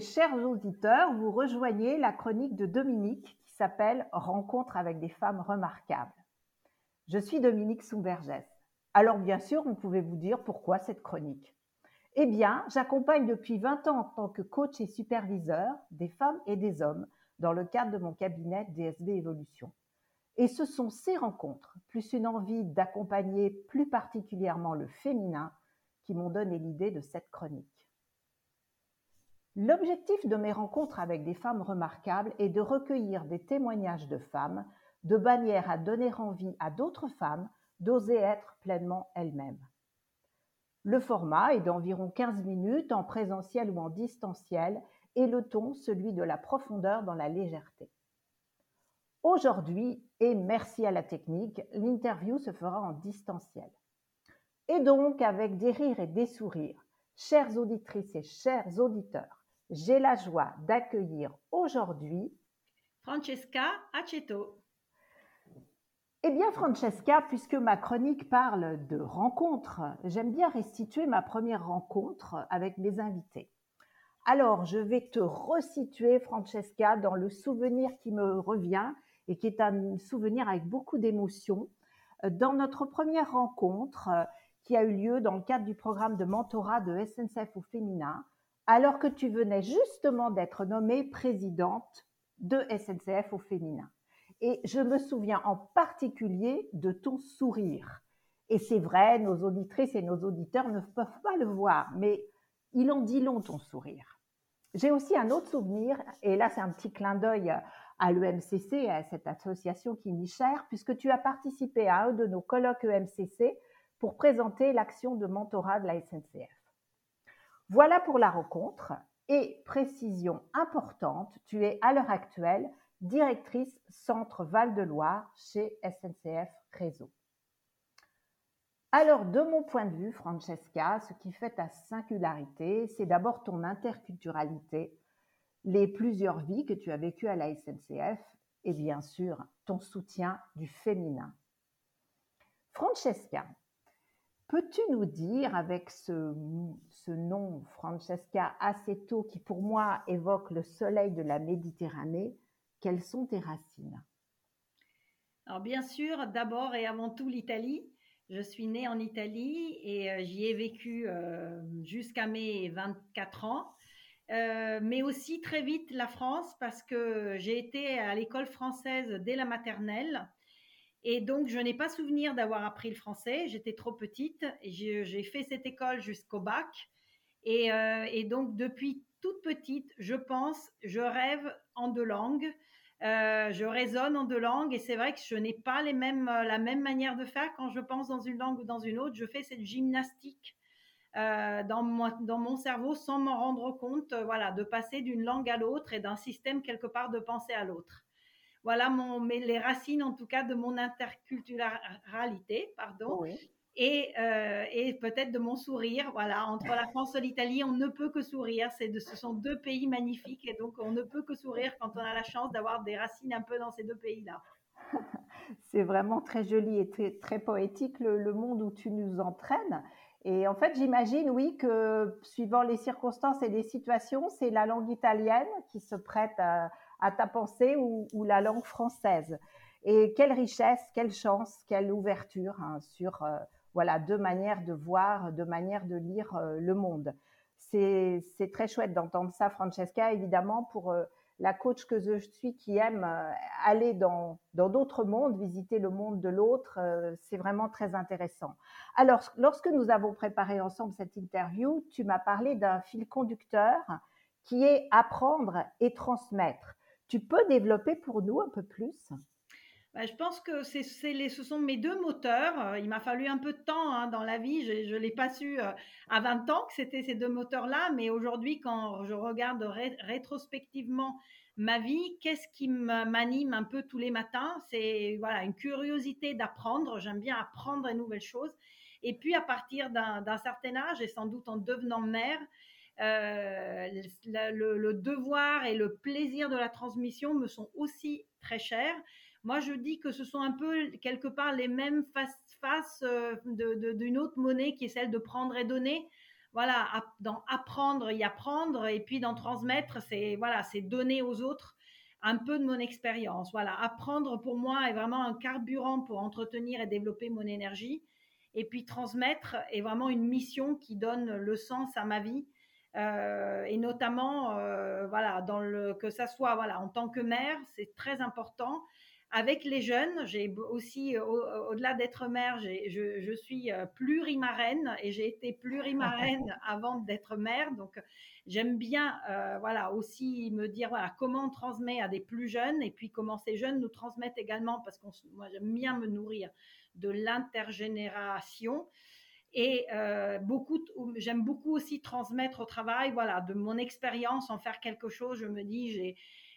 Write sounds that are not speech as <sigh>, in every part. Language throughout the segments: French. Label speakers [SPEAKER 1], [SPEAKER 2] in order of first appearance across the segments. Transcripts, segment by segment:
[SPEAKER 1] chers auditeurs, vous rejoignez la chronique de Dominique qui s'appelle Rencontre avec des femmes remarquables. Je suis Dominique Soumbergès. Alors bien sûr, vous pouvez vous dire pourquoi cette chronique. Eh bien, j'accompagne depuis 20 ans en tant que coach et superviseur des femmes et des hommes dans le cadre de mon cabinet DSB Evolution. Et ce sont ces rencontres, plus une envie d'accompagner plus particulièrement le féminin, qui m'ont donné l'idée de cette chronique. L'objectif de mes rencontres avec des femmes remarquables est de recueillir des témoignages de femmes de manière à donner envie à d'autres femmes d'oser être pleinement elles-mêmes. Le format est d'environ 15 minutes en présentiel ou en distanciel et le ton celui de la profondeur dans la légèreté. Aujourd'hui, et merci à la technique, l'interview se fera en distanciel. Et donc avec des rires et des sourires, chères auditrices et chers auditeurs, j'ai la joie d'accueillir aujourd'hui
[SPEAKER 2] Francesca Aceto.
[SPEAKER 1] Eh bien, Francesca, puisque ma chronique parle de rencontres, j'aime bien restituer ma première rencontre avec mes invités. Alors, je vais te resituer, Francesca, dans le souvenir qui me revient et qui est un souvenir avec beaucoup d'émotion. Dans notre première rencontre, qui a eu lieu dans le cadre du programme de mentorat de SNCF au féminin, alors que tu venais justement d'être nommée présidente de SNCF au féminin. Et je me souviens en particulier de ton sourire. Et c'est vrai, nos auditrices et nos auditeurs ne peuvent pas le voir, mais il en dit long ton sourire. J'ai aussi un autre souvenir, et là c'est un petit clin d'œil à l'EMCC, à cette association qui m'y chère, puisque tu as participé à un de nos colloques EMCC pour présenter l'action de mentorat de la SNCF. Voilà pour la rencontre. Et précision importante, tu es à l'heure actuelle directrice Centre Val-de-Loire chez SNCF Réseau. Alors, de mon point de vue, Francesca, ce qui fait ta singularité, c'est d'abord ton interculturalité, les plusieurs vies que tu as vécues à la SNCF et bien sûr ton soutien du féminin. Francesca, Peux-tu nous dire, avec ce, nom Francesca Aceto, qui pour moi évoque le soleil de la Méditerranée, quelles sont tes racines?
[SPEAKER 2] Alors bien sûr, d'abord et avant tout l'Italie. Je suis née en Italie et euh, j'y ai vécu euh, jusqu'à mes 24 ans. Euh, mais aussi très vite la France parce que j'ai été à l'école française dès la maternelle et donc, je n'ai pas souvenir d'avoir appris le français. J'étais trop petite. J'ai fait cette école jusqu'au bac. Euh, et, donc, depuis toute petite, je pense, je rêve en deux langues. Euh, je raisonne en deux langues et c'est vrai que je n'ai pas mêmes, la même manière de faire quand je pense dans une langue ou dans une autre. Je fais cette gymnastique euh, dans, mon, dans mon cerveau sans m'en rendre compte, voilà, de passer d'une langue à l'autre et d'un système quelque part de penser à l'autre voilà mon, les racines en tout cas de mon interculturalité, pardon. Et, euh, et peut-être de mon sourire. Voilà, entre la France et l'Italie, on ne peut que sourire. C'est de, ce sont deux pays magnifiques et donc on ne peut que sourire quand on a la chance d'avoir des racines un peu dans ces deux pays-là. <laughs>
[SPEAKER 1] C'est vraiment très joli et très, très poétique le, le, monde où tu nous entraînes. Et en fait, j'imagine, oui, que suivant les circonstances et les situations, c'est la langue italienne qui se prête à, à ta pensée ou, la langue française. Et quelle richesse, quelle chance, quelle ouverture hein, sur euh, voilà deux manières de voir, deux manières de lire euh, le monde. C'est très chouette d'entendre ça, Francesca, évidemment, pour euh, la coach que je suis qui aime aller dans d'autres mondes, visiter le monde de l'autre, c'est vraiment très intéressant. Alors, lorsque nous avons préparé ensemble cette interview, tu m'as parlé d'un fil conducteur qui est apprendre et transmettre. Tu peux développer pour nous un peu plus?
[SPEAKER 2] Bah, je pense que ce sont mes deux moteurs. Euh, il m'a fallu un peu de temps hein, dans la vie. Je ne l'ai pas su euh, à 20 ans que c'était ces deux moteurs-là. Mais aujourd'hui, quand je regarde rétrospectivement ma vie, qu'est-ce qui m'anime un peu tous les matins? C'est voilà, une curiosité d'apprendre. J'aime bien apprendre de nouvelles choses. Et puis, à partir d'un certain âge, et sans doute en devenant mère, euh, le, devoir et le plaisir de la transmission me sont aussi très chers. Moi, je dis que ce sont un peu quelque part les mêmes faces face euh, d'une autre monnaie qui est celle de prendre et donner. voilà, dans apprendre y apprendre, et puis dans transmettre, c'est voilà, c'est donner aux autres un peu de mon expérience. Voilà, apprendre pour moi est vraiment un carburant pour entretenir et développer mon énergie. Et puis transmettre est vraiment une mission qui donne le sens à ma vie. Euh, et notamment, euh, voilà, dans le, que ça soit voilà, en tant que mère, c'est très important avec les jeunes, j'ai aussi, au-delà d'être mère, je, je, suis euh, plurimarraine et j'ai été plurimarraine <laughs> avant d'être mère. Donc, j'aime bien, euh, voilà, aussi me dire, voilà, comment on transmet à des plus jeunes et puis comment ces jeunes nous transmettent également, parce que moi, j'aime bien me nourrir de l'intergénération. Et euh, beaucoup, j'aime beaucoup aussi transmettre au travail, voilà, de mon expérience, en faire quelque chose. Je me dis,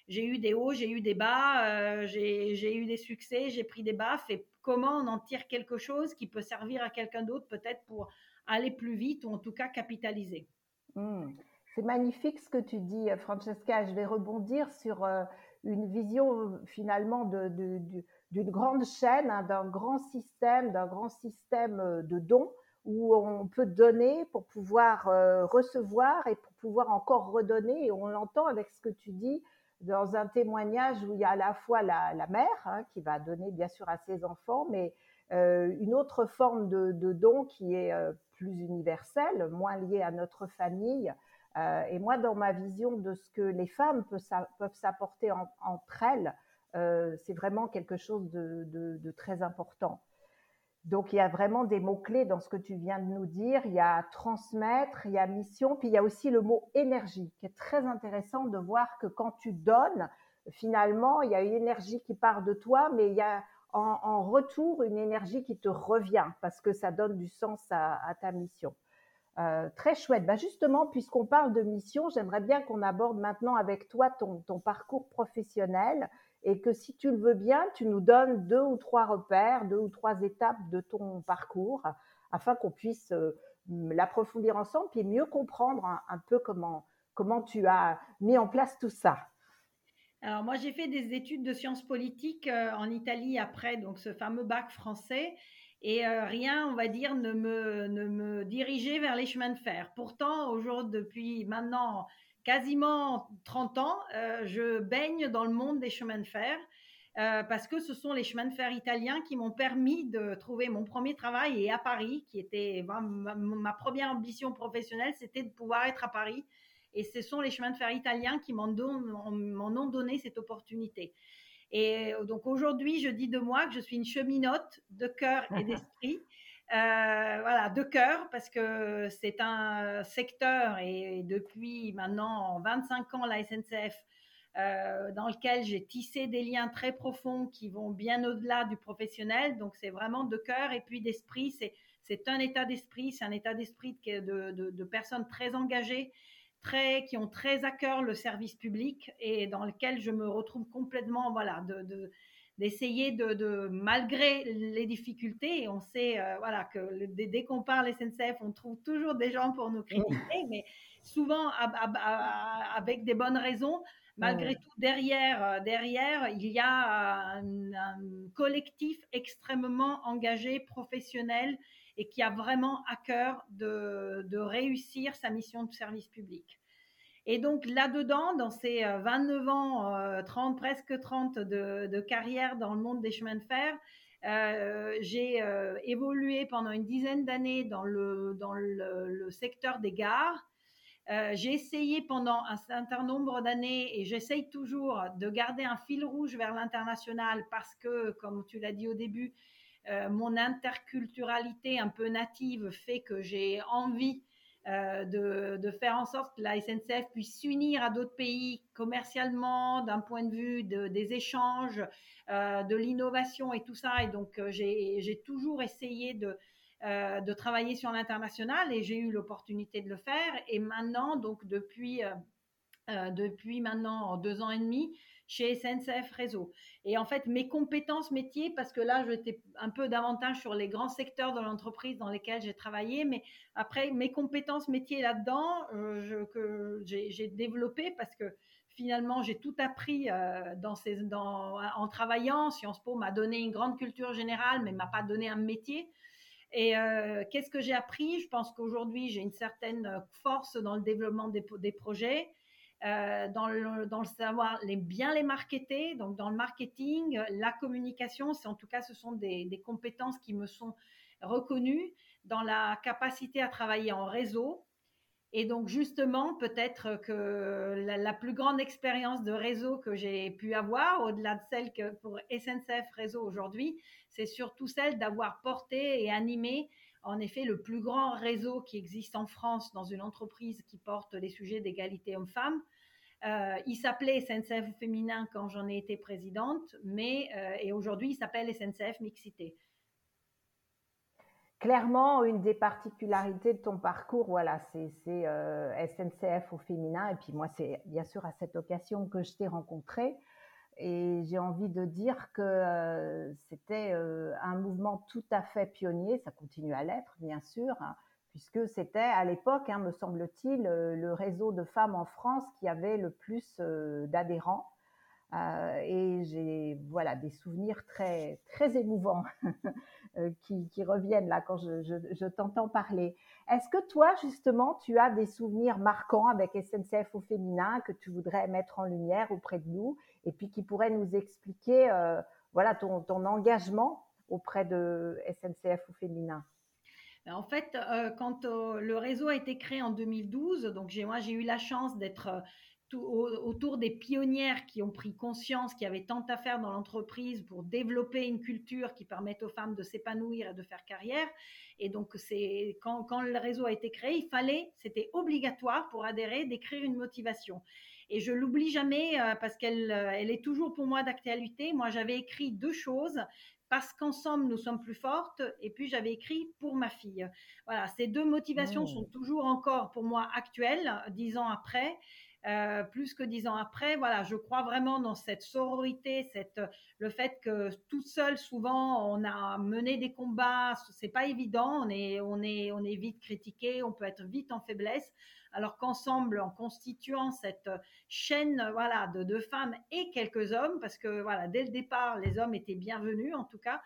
[SPEAKER 2] j'ai eu des hauts, j'ai eu des bas, euh, j'ai eu des succès, j'ai pris des baffes. Et comment on en tire quelque chose qui peut servir à quelqu'un d'autre, peut-être pour aller plus vite ou en tout cas capitaliser.
[SPEAKER 1] Hmm. C'est magnifique ce que tu dis, Francesca. Je vais rebondir sur euh, une vision finalement d'une grande chaîne, hein, d'un grand système, d'un grand système euh, de dons où on peut donner pour pouvoir recevoir et pour pouvoir encore redonner. Et on l'entend avec ce que tu dis, dans un témoignage où il y a à la fois la, mère hein, qui va donner bien sûr à ses enfants, mais euh, une autre forme de, don qui est euh, plus universelle, moins liée à notre famille. Euh, et moi, dans ma vision de ce que les femmes peuvent, s'apporter entre elles, c'est vraiment quelque chose de très important. Donc, il y a vraiment des mots-clés dans ce que tu viens de nous dire. Il y a transmettre, il y a mission, puis il y a aussi le mot énergie, qui est très intéressant de voir que quand tu donnes, finalement, il y a une énergie qui part de toi, mais il y a en, retour une énergie qui te revient parce que ça donne du sens à, ta mission. Euh, très chouette. Bah justement, puisqu'on parle de mission, j'aimerais bien qu'on aborde maintenant avec toi ton, ton parcours professionnel et que si tu le veux bien, tu nous donnes deux ou trois repères, deux ou trois étapes de ton parcours afin qu'on puisse euh, l'approfondir ensemble et mieux comprendre un, peu comment, comment tu as mis en place tout ça.
[SPEAKER 2] Alors moi j'ai fait des études de sciences politiques euh, en Italie après donc ce fameux bac français et euh, rien on va dire ne me, ne me dirigeait vers les chemins de fer. Pourtant aujourd'hui depuis maintenant quasiment 30 ans, euh, je baigne dans le monde des chemins de fer. Euh, parce que ce sont les chemins de fer italiens qui m'ont permis de trouver mon premier travail et à Paris, qui était ma, première ambition professionnelle, c'était de pouvoir être à Paris. Et ce sont les chemins de fer italiens qui m'en ont donné cette opportunité. Et donc aujourd'hui, je dis de moi que je suis une cheminote de cœur et <laughs> d'esprit. Euh, voilà, de cœur, parce que c'est un secteur, et depuis maintenant 25 ans, la SNCF, euh, dans lequel j'ai tissé des liens très profonds qui vont bien au-delà du professionnel. Donc, c'est vraiment de cœur et puis d'esprit. C'est un état d'esprit, c'est un état d'esprit de, de, personnes très engagées, très, qui ont très à cœur le service public et dans lequel je me retrouve complètement, voilà, de, d'essayer de, malgré les difficultés, et on sait euh, voilà, que dès, qu'on parle SNCF, on trouve toujours des gens pour nous critiquer, mais souvent avec des bonnes raisons. Malgré tout, derrière, euh, derrière, il y a un, collectif extrêmement engagé, professionnel, et qui a vraiment à cœur de réussir sa mission de service public. Et donc là-dedans, dans ces 29 euh, ans, 30, euh, presque 30 de, carrière dans le monde des chemins de fer, euh, j'ai évolué pendant une dizaine d'années dans le, dans le, secteur des gares. j'ai essayé pendant un certain nombre d'années et j'essaye toujours de garder un fil rouge vers l'international parce que, comme tu l'as dit au début, mon interculturalité un peu native fait que j'ai envie euh, de, faire en sorte que la SNCF puisse s'unir à d'autres pays commercialement, d'un point de vue des échanges, euh, de l'innovation et tout ça. Et donc, euh, j'ai toujours essayé de, de travailler sur l'international et j'ai eu l'opportunité de le faire. Et maintenant, donc depuis, depuis maintenant deux ans et demi, chez SNCF Réseau. Et en fait, mes compétences métiers, parce que là, j'étais un peu davantage sur les grands secteurs de l'entreprise dans lesquels j'ai travaillé, mais après, mes compétences métiers là-dedans, euh, que j'ai développé parce que finalement, j'ai tout appris euh, dans ces, en travaillant. Sciences Po m'a donné une grande culture générale, mais m'a pas donné un métier. Et qu'est-ce que j'ai appris? Je pense qu'aujourd'hui, j'ai une certaine force dans le développement des projets. Euh, dans, le, savoir bien les marketer, donc dans le marketing, la communication, c'est en tout cas ce sont des, des, compétences qui me sont reconnues dans la capacité à travailler en réseau. Et donc justement, peut-être que la, la, plus grande expérience de réseau que j'ai pu avoir, au-delà de celle que pour SNCF Réseau aujourd'hui, c'est surtout celle d'avoir porté et animé en effet le plus grand réseau qui existe en France dans une entreprise qui porte les sujets d'égalité homme-femme. Euh, il s'appelait SNCF Féminin quand j'en ai été présidente, mais euh, et aujourd'hui il s'appelle SNCF Mixité.
[SPEAKER 1] Clairement, une des particularités de ton parcours, voilà, c'est euh, SNCF au féminin. Et puis moi, c'est bien sûr à cette occasion que je t'ai rencontré. Et j'ai envie de dire que euh, c'était euh, un mouvement tout à fait pionnier, ça continue à l'être bien sûr, hein, puisque c'était à l'époque, hein, me semble-t-il, euh, le réseau de femmes en France qui avait le plus d'adhérents. et j'ai voilà des souvenirs très très émouvants <laughs> qui, reviennent là quand je, je t'entends parler. Est-ce que toi justement tu as des souvenirs marquants avec SNCF au féminin que tu voudrais mettre en lumière auprès de nous et puis qui pourrait nous expliquer euh, voilà ton, engagement auprès de SNCF au féminin.
[SPEAKER 2] Ben, en fait, euh, quand euh, le réseau a été créé en 2012, donc moi j'ai eu la chance d'être autour des pionnières qui ont pris conscience qu'il y avait tant à faire dans l'entreprise pour développer une culture qui permette aux femmes de s'épanouir et de faire carrière. Et donc, c'est quand, quand, le réseau a été créé, il fallait, c'était obligatoire pour adhérer d'écrire une motivation. Et je l'oublie jamais euh, parce qu'elle euh, elle est toujours pour moi d'actualité. Moi, j'avais écrit deux choses parce qu'ensemble nous sommes plus fortes. Et puis j'avais écrit pour ma fille. Voilà, ces deux motivations sont mmh. toujours encore pour moi actuelles, dix ans après. Euh, plus que dix ans après, voilà, je crois vraiment dans cette sororité, cette, le fait que tout seul, souvent, on a mené des combats, c'est pas évident, on est, on est, on est vite critiqué, on peut être vite en faiblesse alors qu'ensemble, en constituant cette chaîne voilà, de, femmes et quelques hommes, parce que voilà, dès le départ, les hommes étaient bienvenus en tout cas,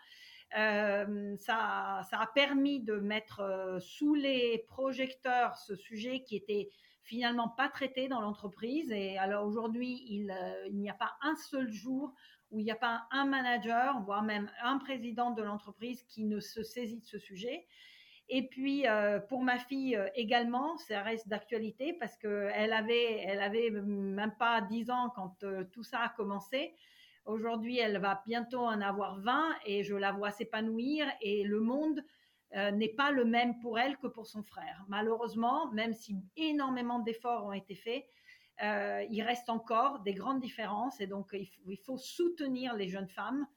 [SPEAKER 2] euh, ça, ça, a permis de mettre euh, sous les projecteurs ce sujet qui était finalement pas traité dans l'entreprise. Et alors aujourd'hui, euh, il n'y a pas un seul jour où il n'y a pas un manager, voire même un président de l'entreprise qui ne se saisit de ce sujet. Et puis euh, pour ma fille euh, également, ça reste d'actualité parce que elle avait, elle avait même pas 10 ans quand euh, tout ça a commencé. Aujourd'hui, elle va bientôt en avoir 20 et je la vois s'épanouir et le monde n'est pas le même pour elle que pour son frère. Malheureusement, même si énormément d'efforts ont été faits, il reste encore des grandes différences et donc il faut soutenir les jeunes femmes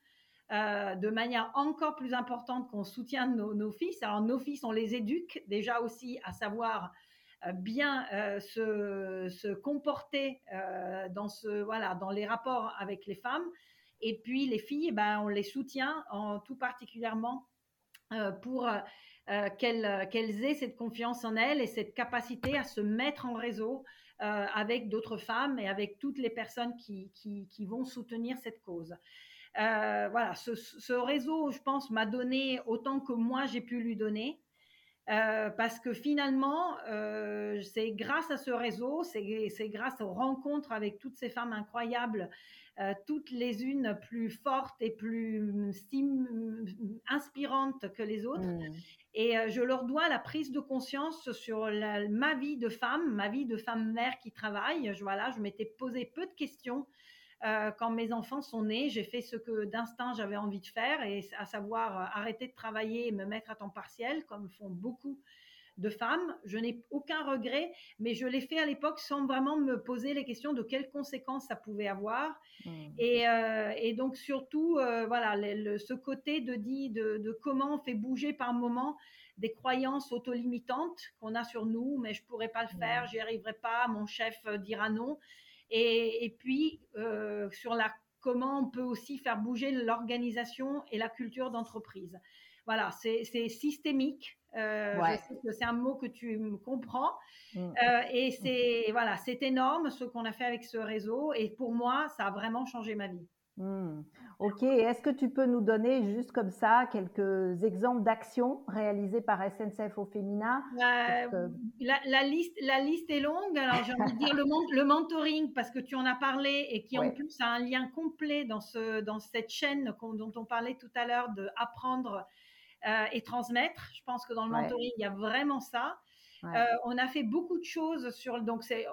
[SPEAKER 2] euh, de manière encore plus importante qu'on soutient nos, fils. Alors nos fils, on les éduque déjà aussi à savoir euh, bien euh, se, comporter dans les rapports avec les femmes. Et puis les filles, eh ben, on les soutient en tout particulièrement pour qu'elles aient cette confiance en elles et cette capacité à se mettre en réseau avec d'autres femmes et avec toutes les personnes qui vont soutenir cette cause. Euh, voilà, ce, réseau, je pense, m'a donné autant que moi j'ai pu lui donner. Euh, parce que finalement, euh, c'est grâce à ce réseau, c'est grâce aux rencontres avec toutes ces femmes incroyables, toutes les unes plus fortes et plus inspirantes que les autres. Mmh. Et je leur dois la prise de conscience sur ma vie de femme, ma vie de femme mère qui travaille. Je, voilà, je m'étais posé peu de questions euh, quand mes enfants sont nés, j'ai fait ce que d'instinct j'avais envie de faire, et à savoir euh, arrêter de travailler et me mettre à temps partiel, comme font beaucoup de femmes. Je n'ai aucun regret, mais je l'ai fait à l'époque sans vraiment me poser les questions de quelles conséquences ça pouvait avoir. Mmh. Euh, et, donc surtout, voilà, ce côté de, dit, de, comment on fait bouger par moment des croyances auto-limitantes qu'on a sur nous, mais je pourrais pas le faire, j'y arriverai pas, mon chef dira non. Et, puis, euh, sur la, comment on peut aussi faire bouger l'organisation et la culture d'entreprise. Voilà, c'est systémique. Euh, c'est un mot que tu comprends. Mm. Euh, et c'est voilà, c'est énorme ce qu'on a fait avec ce réseau. Et pour moi, ça a vraiment changé ma vie.
[SPEAKER 1] Mmh. Ok, est-ce que tu peux nous donner juste comme ça quelques exemples d'actions réalisées par SNCF au féminin
[SPEAKER 2] euh, la, liste, la liste est longue. Alors j'ai envie de dire le, le, mentoring parce que tu en as parlé et qui en plus a un lien complet dans, ce, dans cette chaîne dont on parlait tout à l'heure de apprendre euh, et transmettre. Je pense que dans le mentoring il y a vraiment ça. Euh, on a fait beaucoup de choses sur, donc c'est,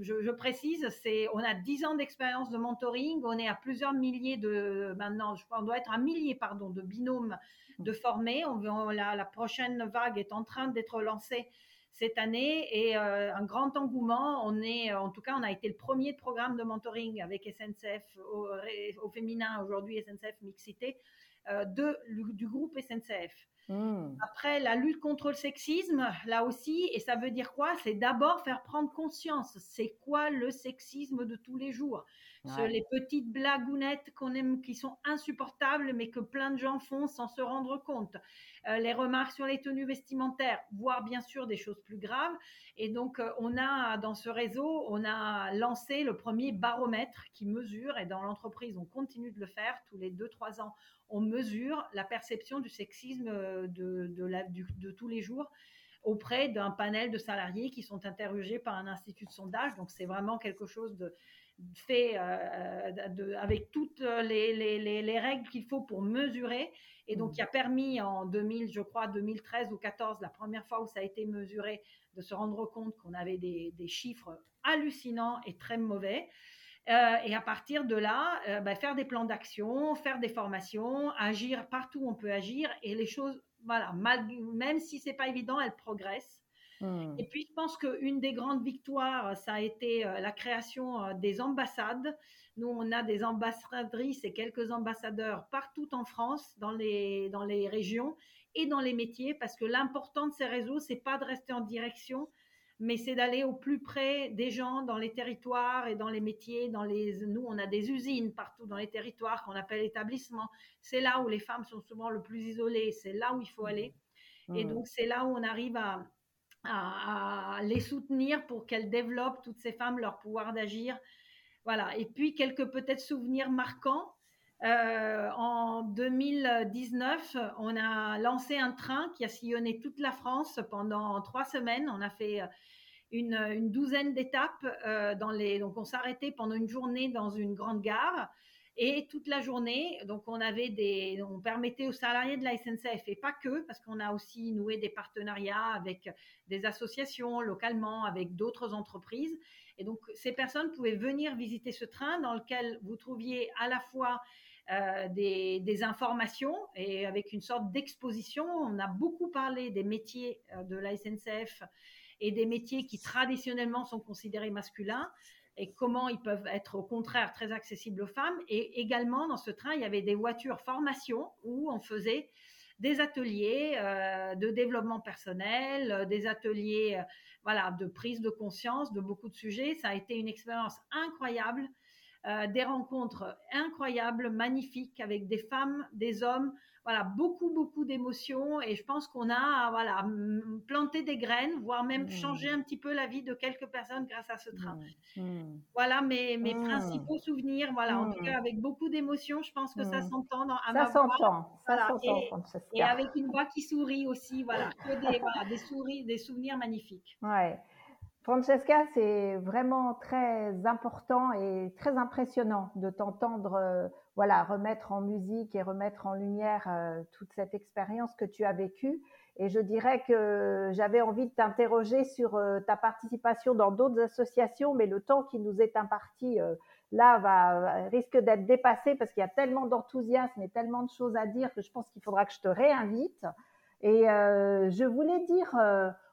[SPEAKER 2] je, précise, c'est, on a 10 ans d'expérience de mentoring, on est à plusieurs milliers de, maintenant, je crois, on doit être un millier, pardon, de binômes de formés. On, la, la, prochaine vague est en train d'être lancée cette année et euh, un grand engouement. On est, en tout cas, on a été le premier programme de mentoring avec SNCF au, féminin aujourd'hui, SNCF Mixité, de, du groupe SNCF. Hmm. Après, la lutte contre le sexisme, là aussi, et ça veut dire quoi? C'est d'abord faire prendre conscience. C'est quoi le sexisme de tous les jours? Les petites blagounettes qu'on aime, qui sont insupportables, mais que plein de gens font sans se rendre compte. Euh, les remarques sur les tenues vestimentaires, voire bien sûr des choses plus graves. Et donc, euh, on a dans ce réseau, on a lancé le premier baromètre qui mesure, et dans l'entreprise, on continue de le faire tous les 2-3 ans on mesure la perception du sexisme euh, de, tous les jours auprès d'un panel de salariés qui sont interrogés par un institut de sondage. Donc c'est vraiment quelque chose de fait euh, avec toutes les, règles qu'il faut pour mesurer et donc qui a permis en 2000, je crois 2013 ou 14, la première fois où ça a été mesuré, de se rendre compte qu'on avait des chiffres hallucinants et très mauvais. Euh, et à partir de là, euh, bah, faire des plans d'action, faire des formations, agir partout où on peut agir. Et les choses, voilà, même si c'est pas évident, elles progressent. Hmm. Et puis, je pense qu'une des grandes victoires, ça a été euh, la création des ambassades. Nous, on a des ambassadrices et quelques ambassadeurs partout en France, dans les, dans les régions et dans les métiers, parce que l'important de ces réseaux, c'est pas de rester en direction, mais c'est d'aller au plus près des gens dans les territoires et dans les métiers. Dans les, nous, on a des usines partout dans les territoires qu'on appelle établissements. C'est là où les femmes sont souvent le plus isolées. C'est là où il faut aller. Et mmh. donc, c'est là où on arrive à, à, les soutenir pour qu'elles développent, toutes ces femmes, leur pouvoir d'agir. Voilà. Et puis, quelques peut-être souvenirs marquants. Euh, en 2019, on a lancé un train qui a sillonné toute la France pendant trois semaines. On a fait une, douzaine d'étapes euh, dans les. Donc, on s'arrêtait pendant une journée dans une grande gare. Et toute la journée, donc on permettait aux salariés de la SNCF et pas que, parce qu'on a aussi noué des partenariats avec des associations localement, avec d'autres entreprises. Et donc ces personnes pouvaient venir visiter ce train dans lequel vous trouviez à la fois euh, des, des, informations et avec une sorte d'exposition. On a beaucoup parlé des métiers euh, de la SNCF et des métiers qui traditionnellement sont considérés masculins et comment ils peuvent être au contraire très accessibles aux femmes. Et également dans ce train, il y avait des voitures formation où on faisait des ateliers euh, de développement personnel, euh, des ateliers euh, de prise de conscience de beaucoup de sujets. Ça a été une expérience incroyable, des rencontres incroyables, magnifiques avec des femmes, des hommes voilà, beaucoup, beaucoup d'émotions et je pense qu'on a voilà, planté des graines, voire même mmh. changé un petit peu la vie de quelques personnes grâce à ce train. Mmh. Mmh. Voilà mes, mes principaux souvenirs, voilà, en tout cas avec beaucoup d'émotions, je pense que ça s'entend
[SPEAKER 1] Ça s'entend.
[SPEAKER 2] Et, et, avec une voix qui sourit aussi, voilà, que des, voilà, des, souris, des souvenirs magnifiques.
[SPEAKER 1] Ouais. Francesca, c'est vraiment très important et très impressionnant de t'entendre euh, voilà, remettre en musique et remettre en lumière euh, toute cette expérience que tu as vécue. Et je dirais que j'avais envie de t'interroger sur euh, ta participation dans d'autres associations, mais le temps qui nous est imparti là risque d'être dépassé parce qu'il y a tellement d'enthousiasme et tellement de choses à dire que je pense qu'il faudra que je te réinvite. Et je voulais dire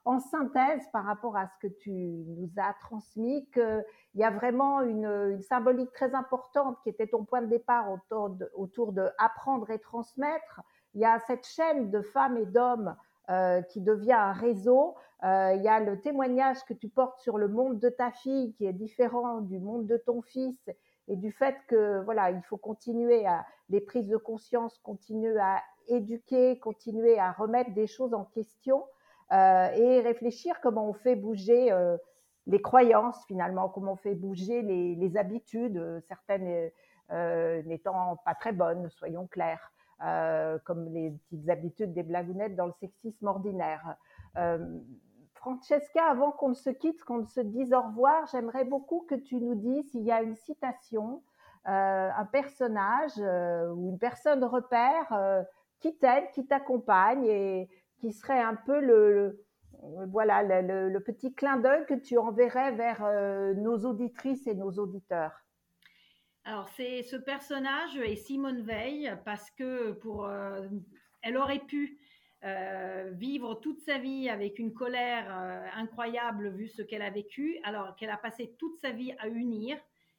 [SPEAKER 1] en synthèse par rapport à ce que tu nous as transmis, qu'il y a vraiment une, symbolique très importante qui était ton point de départ autour de, autour de apprendre et transmettre. Il y a cette chaîne de femmes et d'hommes euh, qui devient un réseau. Euh, il y a le témoignage que tu portes sur le monde de ta fille qui est différent du monde de ton fils et du fait que voilà, il faut continuer à les prises de conscience, continuer à éduquer, continuer à remettre des choses en question. Euh, et réfléchir comment on fait bouger euh, les croyances finalement, comment on fait bouger les, habitudes, euh, certaines n'étant pas très bonne, soyons clairs, comme les petites habitudes des blagounettes dans le sexisme ordinaire. Francesca, avant qu'on ne se quitte, qu'on ne se dise au revoir, j'aimerais beaucoup que tu nous dises s'il y a une citation, un personnage ou une personne repère qui t'aide, qui t'accompagne et qui serait un peu le, voilà le, petit clin d'œil que tu enverrais vers euh, nos auditrices et nos auditeurs.
[SPEAKER 2] Alors c'est ce personnage est Simone Veil parce que pour euh, elle aurait pu euh, vivre toute sa vie avec une colère incroyable vu ce qu'elle a vécu, alors qu'elle a passé toute sa vie à unir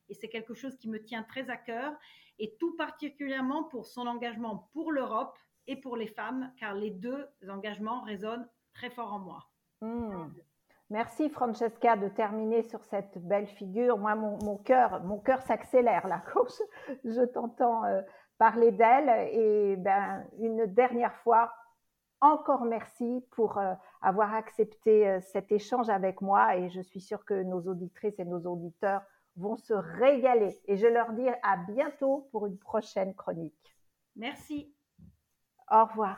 [SPEAKER 2] et c'est quelque chose qui me tient très à cœur et tout particulièrement pour son engagement pour l'Europe et pour les femmes, car les deux engagements résonnent très fort en moi.
[SPEAKER 1] Hmm. Merci Francesca de terminer sur cette belle figure. Moi, mon, cœur, mon cœur s'accélère là <laughs> quand je, t'entends euh, parler d'elle. Et ben, une dernière fois, encore merci pour euh, avoir accepté euh, cet échange avec moi. Et je suis sûre que nos auditrices et nos auditeurs vont se régaler. Et je leur dis à bientôt pour une prochaine chronique.
[SPEAKER 2] Merci.
[SPEAKER 1] Au revoir.